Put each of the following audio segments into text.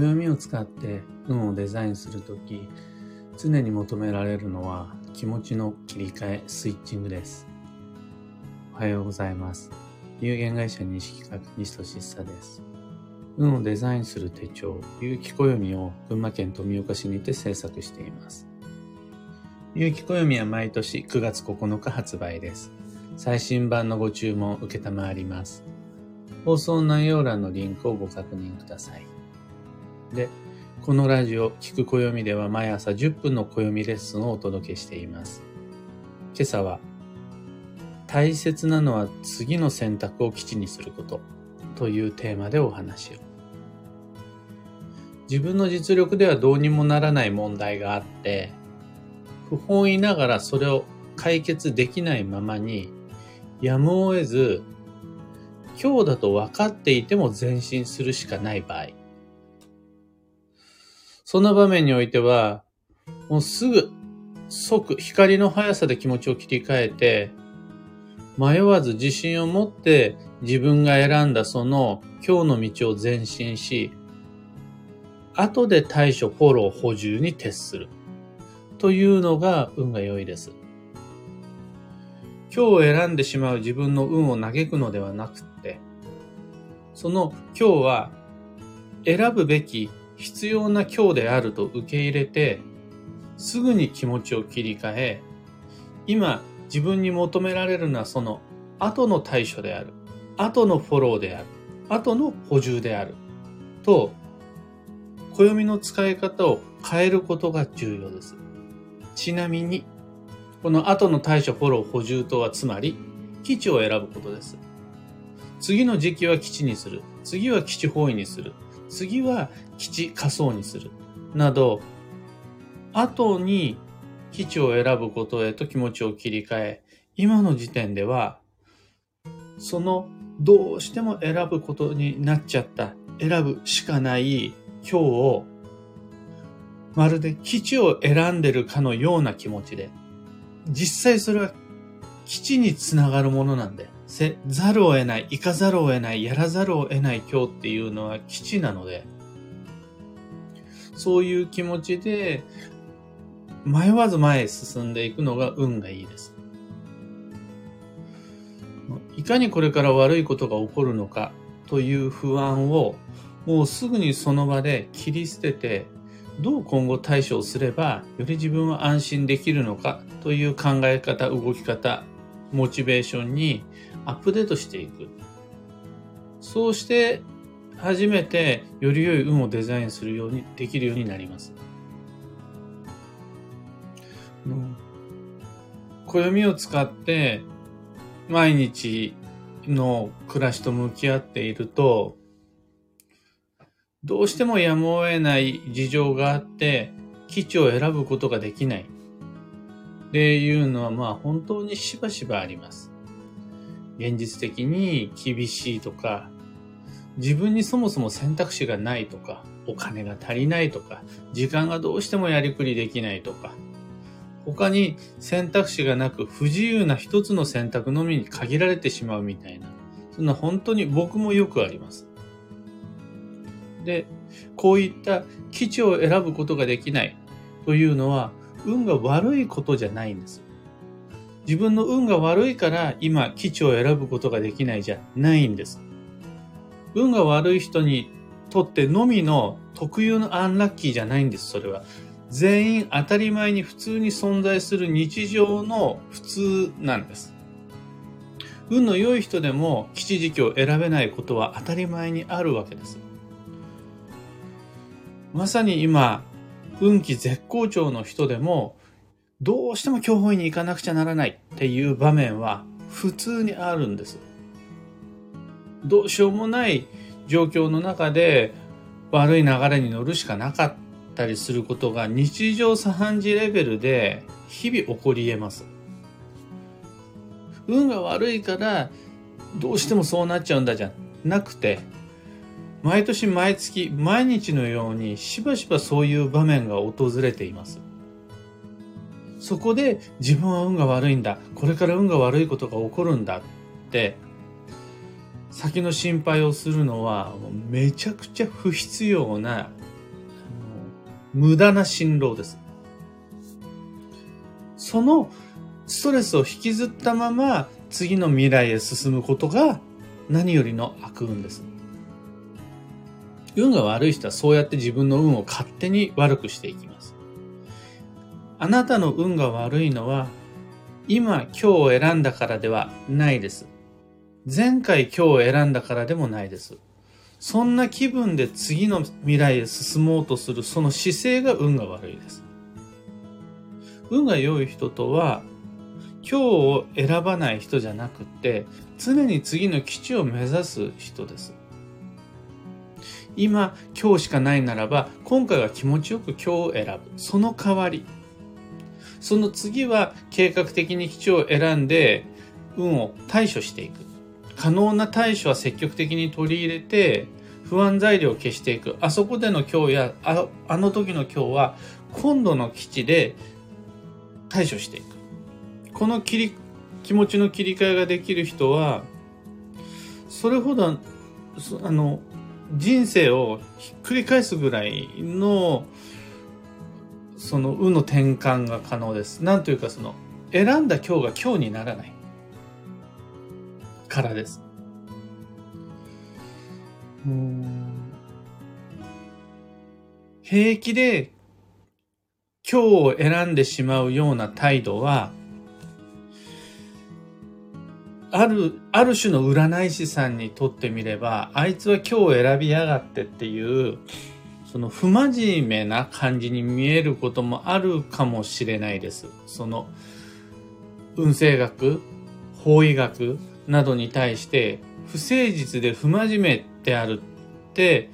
暦を使って運をデザインするとき、常に求められるのは気持ちの切り替え、スイッチングです。おはようございます。有限会社西企画西俊久です。運をデザインする手帳、有機暦を群馬県富岡市にて制作しています。有機暦は毎年9月9日発売です。最新版のご注文受けたまわります。放送内容欄のリンクをご確認ください。で、このラジオ、聞く暦では毎朝10分の暦レッスンをお届けしています。今朝は、大切なのは次の選択を基地にすることというテーマでお話を。自分の実力ではどうにもならない問題があって、不本意ながらそれを解決できないままに、やむを得ず、今日だと分かっていても前進するしかない場合。そんな場面においては、もうすぐ、即、光の速さで気持ちを切り替えて、迷わず自信を持って自分が選んだその今日の道を前進し、後で対処、フォロー、補充に徹する。というのが運が良いです。今日を選んでしまう自分の運を嘆くのではなくて、その今日は選ぶべき必要な今日であると受け入れて、すぐに気持ちを切り替え、今自分に求められるのはその後の対処である。後のフォローである。後の補充である。と、暦の使い方を変えることが重要です。ちなみに、この後の対処フォロー補充とはつまり、基地を選ぶことです。次の時期は基地にする。次は基地方位にする。次は基地仮想にする。など、後に基地を選ぶことへと気持ちを切り替え、今の時点では、そのどうしても選ぶことになっちゃった、選ぶしかない今日を、まるで基地を選んでるかのような気持ちで、実際それは基地につながるものなんで、せざるを得ない、行かざるを得ない、やらざるを得ない今日っていうのは基地なので、そういう気持ちで、迷わず前へ進んでいくのが運がいいです。いかにこれから悪いことが起こるのかという不安をもうすぐにその場で切り捨ててどう今後対処をすればより自分は安心できるのかという考え方、動き方、モチベーションにアップデートしていく。そうして初めてより良い運をデザインするようにできるようになります。暦を使って毎日の暮らしと向き合っていると、どうしてもやむを得ない事情があって、基地を選ぶことができない。っていうのはまあ本当にしばしばあります。現実的に厳しいとか、自分にそもそも選択肢がないとか、お金が足りないとか、時間がどうしてもやりくりできないとか、他に選択肢がなく不自由な一つの選択のみに限られてしまうみたいな、そんな本当に僕もよくあります。で、こういった基地を選ぶことができないというのは、運が悪いことじゃないんです。自分の運が悪いから今基地を選ぶことができないじゃないんです。運が悪い人にとってのみの特有のアンラッキーじゃないんです、それは。全員当たり前に普通に存在する日常の普通なんです。運の良い人でも基地時期を選べないことは当たり前にあるわけです。まさに今、運気絶好調の人でも、どうしても教本院に行かなくちゃならないっていう場面は普通にあるんです。どうしようもない状況の中で悪い流れに乗るしかなかったりすることが日常茶飯事レベルで日々起こり得ます。運が悪いからどうしてもそうなっちゃうんだじゃなくて毎年毎月毎日のようにしばしばそういう場面が訪れています。そこで自分は運が悪いんだ。これから運が悪いことが起こるんだって先の心配をするのはめちゃくちゃ不必要な無駄な辛労です。そのストレスを引きずったまま次の未来へ進むことが何よりの悪運です。運が悪い人はそうやって自分の運を勝手に悪くしていきます。あなたの運が悪いのは今今日を選んだからではないです。前回今日を選んだからでもないです。そんな気分で次の未来へ進もうとするその姿勢が運が悪いです。運が良い人とは今日を選ばない人じゃなくて常に次の基地を目指す人です。今、今日しかないならば、今回は気持ちよく今日を選ぶ。その代わり。その次は計画的に基地を選んで、運を対処していく。可能な対処は積極的に取り入れて、不安材料を消していく。あそこでの今日や、ああの時の今日は、今度の基地で対処していく。この切り、気持ちの切り替えができる人は、それほど、あの、人生をひっくり返すぐらいの、その運の転換が可能です。なんというかその、選んだ今日が今日にならない。からです。平気で今日を選んでしまうような態度は、ある、ある種の占い師さんにとってみれば、あいつは今日選びやがってっていう、その不真面目な感じに見えることもあるかもしれないです。その、運勢学、法医学などに対して、不誠実で不真面目であるって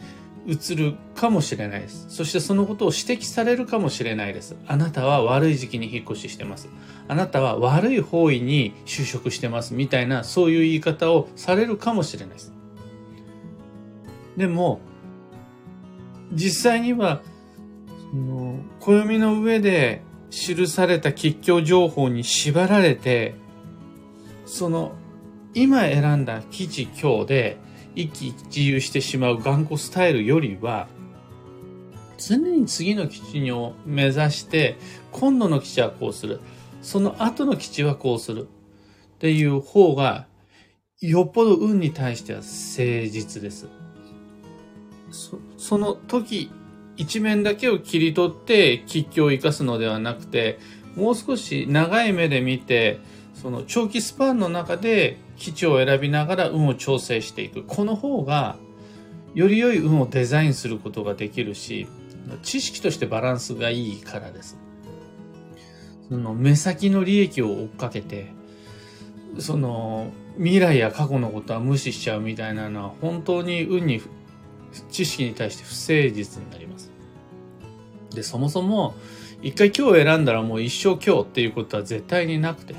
映るかもしれないです。そしてそのことを指摘されるかもしれないです。あなたは悪い時期に引っ越ししてます。あなたは悪い方位に就職してますみたいなそういう言い方をされるかもしれないです。でも、実際には、その、暦の上で記された吉祥情報に縛られて、その、今選んだ基地今日で一喜一憂してしまう頑固スタイルよりは、常に次の基地を目指して、今度の基地はこうする。その後の基地はこうする。っていう方が、よっぽど運に対しては誠実です。そその時、一面だけを切り取って吉祥を生かすのではなくて、もう少し長い目で見て、その長期スパンの中で基地を選びながら運を調整していく。この方が、より良い運をデザインすることができるし、知識としてバランスがいいからです。その目先の利益を追っかけて、その未来や過去のことは無視しちゃうみたいなのは本当に運に知識に対して不誠実になります。で、そもそも一回今日選んだらもう一生今日っていうことは絶対になくて、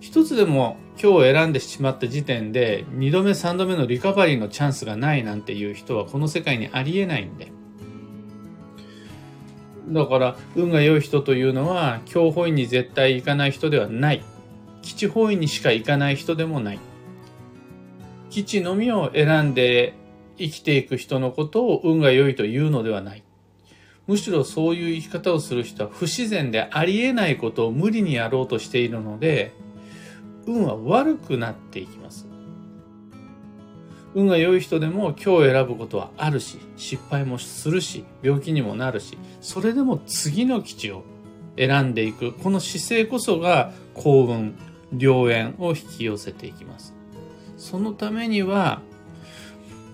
一つでも今日選んでしまった時点で二度目三度目のリカバリーのチャンスがないなんていう人はこの世界にありえないんで、だから、運が良い人というのは、教法院に絶対行かない人ではない。基地法院にしか行かない人でもない。基地のみを選んで生きていく人のことを運が良いというのではない。むしろそういう生き方をする人は不自然でありえないことを無理にやろうとしているので、運は悪くなっていきます。運が良い人でも今日選ぶことはあるし、失敗もするし、病気にもなるし、それでも次の基地を選んでいく、この姿勢こそが幸運、良縁を引き寄せていきます。そのためには、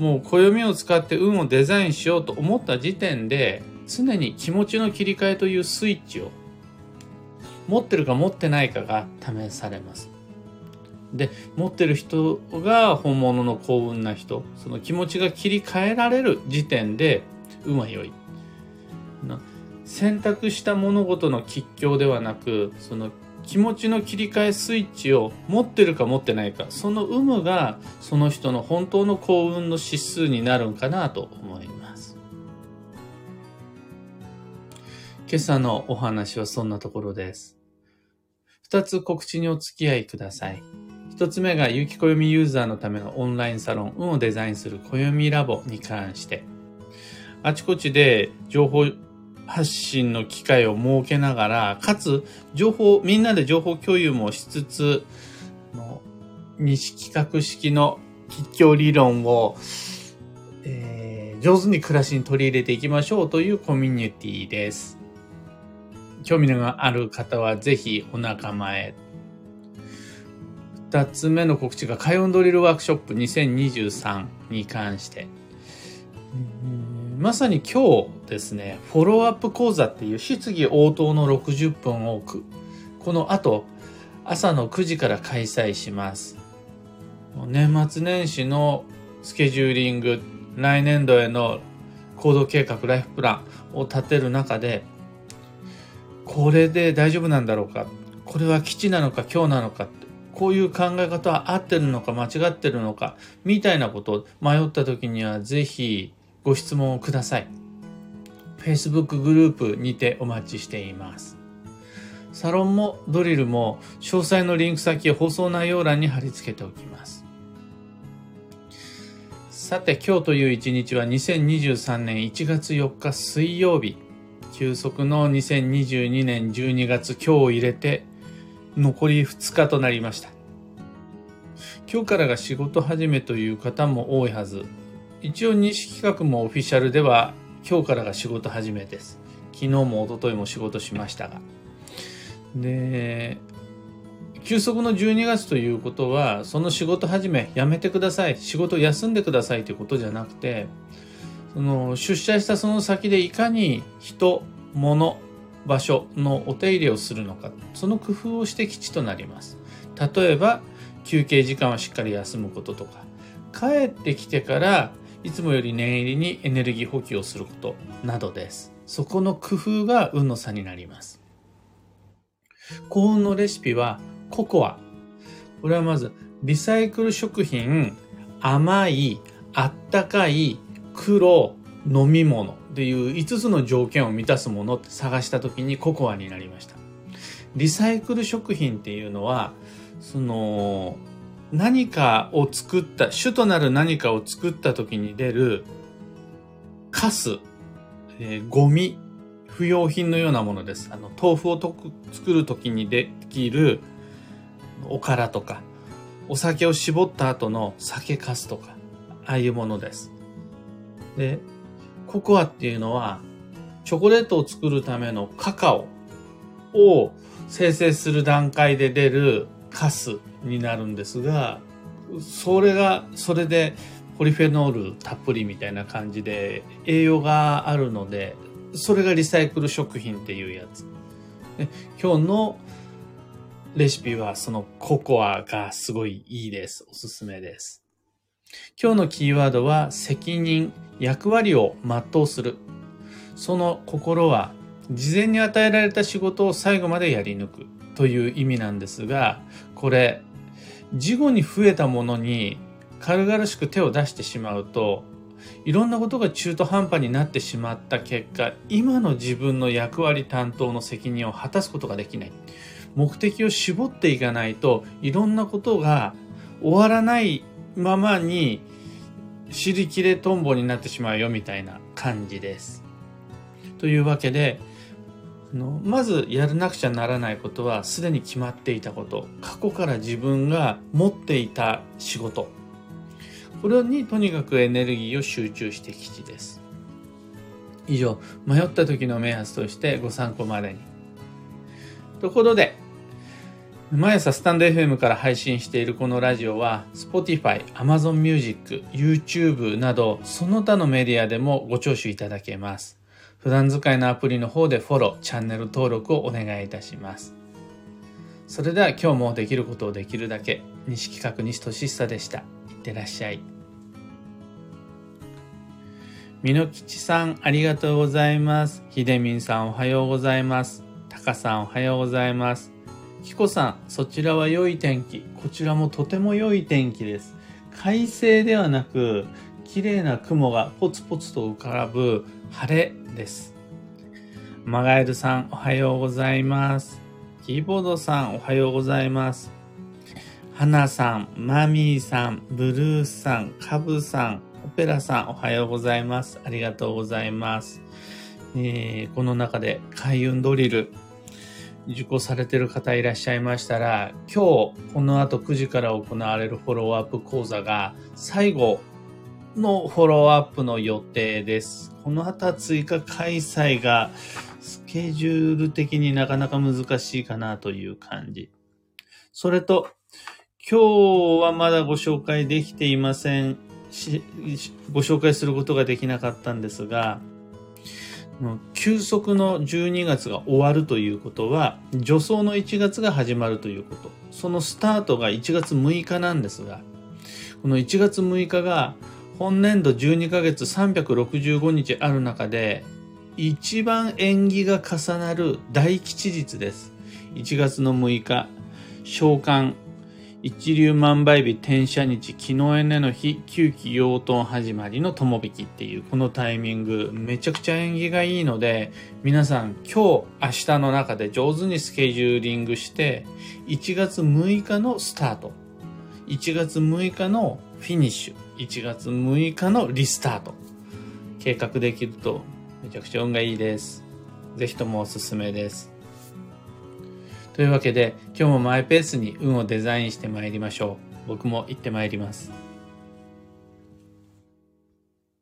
もう暦を使って運をデザインしようと思った時点で、常に気持ちの切り替えというスイッチを持ってるか持ってないかが試されます。で持ってる人が本物の幸運な人その気持ちが切り替えられる時点で運は良い選択した物事の吉祥ではなくその気持ちの切り替えスイッチを持ってるか持ってないかその有無がその人の本当の幸運の指数になるんかなと思います。今朝のお話はそんなところです。二つ告知にお付き合いください。一つ目が有機暦ユーザーのためのオンラインサロン、運をデザインする暦ラボに関して、あちこちで情報発信の機会を設けながら、かつ、情報、みんなで情報共有もしつつ、の西企画式の吉祥理論を、えー、上手に暮らしに取り入れていきましょうというコミュニティです。興味がある方はぜひお仲間へ。二つ目の告知が、海運ドリルワークショップ2023に関して。まさに今日ですね、フォローアップ講座っていう質疑応答の60分をこの後、朝の9時から開催します。年末年始のスケジューリング、来年度への行動計画、ライフプランを立てる中で、これで大丈夫なんだろうか？これは基地なのか今日なのかこういう考え方は合ってるのか間違ってるのかみたいなことを迷った時にはぜひご質問をください。Facebook グループにてお待ちしています。サロンもドリルも詳細のリンク先を放送内容欄に貼り付けておきます。さて今日という一日は2023年1月4日水曜日。休息の2022年12月今日を入れて残り2日となりました。今日からが仕事始めという方も多いはず。一応西企画もオフィシャルでは今日からが仕事始めです。昨日も一昨日も仕事しましたが。で、休息の12月ということは、その仕事始め、やめてください。仕事休んでくださいということじゃなくて、その出社したその先でいかに人、物、場所のお手入れをするのか、その工夫をして基地となります。例えば、休憩時間はしっかり休むこととか、帰ってきてからいつもより念入りにエネルギー補給をすることなどです。そこの工夫が運の差になります。幸運のレシピはココア。これはまず、リサイクル食品、甘い、あったかい、黒、飲み物っていう5つの条件を満たすものって探した時にココアになりました。リサイクル食品っていうのは、その、何かを作った、主となる何かを作った時に出るカス、えー、ゴミ、不要品のようなものです。あの、豆腐をとく作る時にできるおからとか、お酒を絞った後の酒かすとか、ああいうものです。で、ココアっていうのは、チョコレートを作るためのカカオを生成する段階で出るカスになるんですが、それが、それでポリフェノールたっぷりみたいな感じで栄養があるので、それがリサイクル食品っていうやつ。で今日のレシピはそのココアがすごいいいです。おすすめです。今日のキーワードは責任、役割を全うする。その心は事前に与えられた仕事を最後までやり抜くという意味なんですが、これ事後に増えたものに軽々しく手を出してしまうといろんなことが中途半端になってしまった結果今の自分の役割担当の責任を果たすことができない目的を絞っていかないといろんなことが終わらないままに尻切れトンボになってしまうよみたいな感じです。というわけでのまずやらなくちゃならないことはすでに決まっていたこと。過去から自分が持っていた仕事。これにとにかくエネルギーを集中して基地です。以上迷った時の目安としてご参考までに。ところで毎朝スタンド FM から配信しているこのラジオは Spotify、Amazon Music、YouTube などその他のメディアでもご聴取いただけます。普段使いのアプリの方でフォロー、チャンネル登録をお願いいたします。それでは今日もできることをできるだけ、西企画西俊久でした。いってらっしゃい。みのきちさん、ありがとうございます。ひでみんさん、おはようございます。たかさん、おはようございます。きこさん、そちらは良い天気。こちらもとても良い天気です。快晴ではなく、綺麗な雲がポツポツと浮かぶ晴れです。マガエルさん、おはようございます。キーボードさん、おはようございます。ハナさん、マミーさん、ブルースさん、カブさん、オペラさん、おはようございます。ありがとうございます。えー、この中で開運ドリル受講されている方いらっしゃいましたら、今日この後9時から行われるフォローアップ講座が最後のフォローアップの予定です。この後は追加開催がスケジュール的になかなか難しいかなという感じ。それと、今日はまだご紹介できていません、ご紹介することができなかったんですが、休息の12月が終わるということは、助走の1月が始まるということ。そのスタートが1月6日なんですが、この1月6日が本年度12ヶ月365日ある中で、一番縁起が重なる大吉日です。1月の6日、召喚、一流万倍日転写日、昨日エネの日、旧期養豚始まりの友引っていうこのタイミング、めちゃくちゃ縁起がいいので、皆さん今日、明日の中で上手にスケジューリングして、1月6日のスタート、1月6日のフィニッシュ、1月6日のリスタート、計画できるとめちゃくちゃ運がいいです。ぜひともおすすめです。というわけで今日もマイペースに運をデザインしてまいりましょう。僕も行ってまいります。